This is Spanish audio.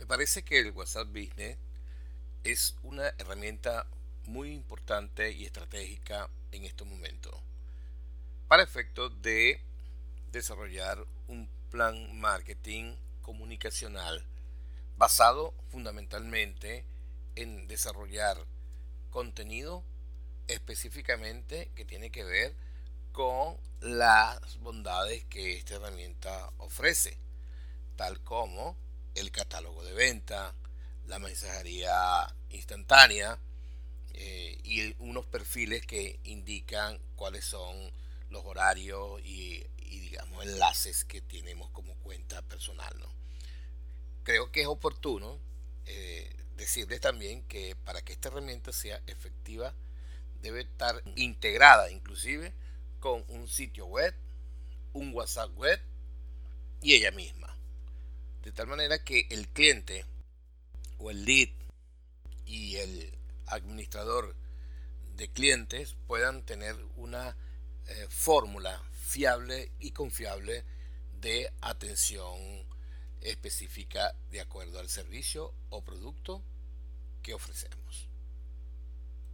Me parece que el WhatsApp Business es una herramienta muy importante y estratégica en estos momentos para efecto de desarrollar un plan marketing comunicacional basado fundamentalmente en desarrollar contenido específicamente que tiene que ver con las bondades que esta herramienta ofrece, tal como el catálogo venta, la mensajería instantánea eh, y unos perfiles que indican cuáles son los horarios y, digamos enlaces que tenemos como cuenta personal. ¿no? Creo que es oportuno eh, decirles también que para que esta herramienta sea efectiva debe estar integrada inclusive con un sitio web, un WhatsApp web y ella misma. De tal manera que el cliente o el lead y el administrador de clientes puedan tener una eh, fórmula fiable y confiable de atención específica de acuerdo al servicio o producto que ofrecemos.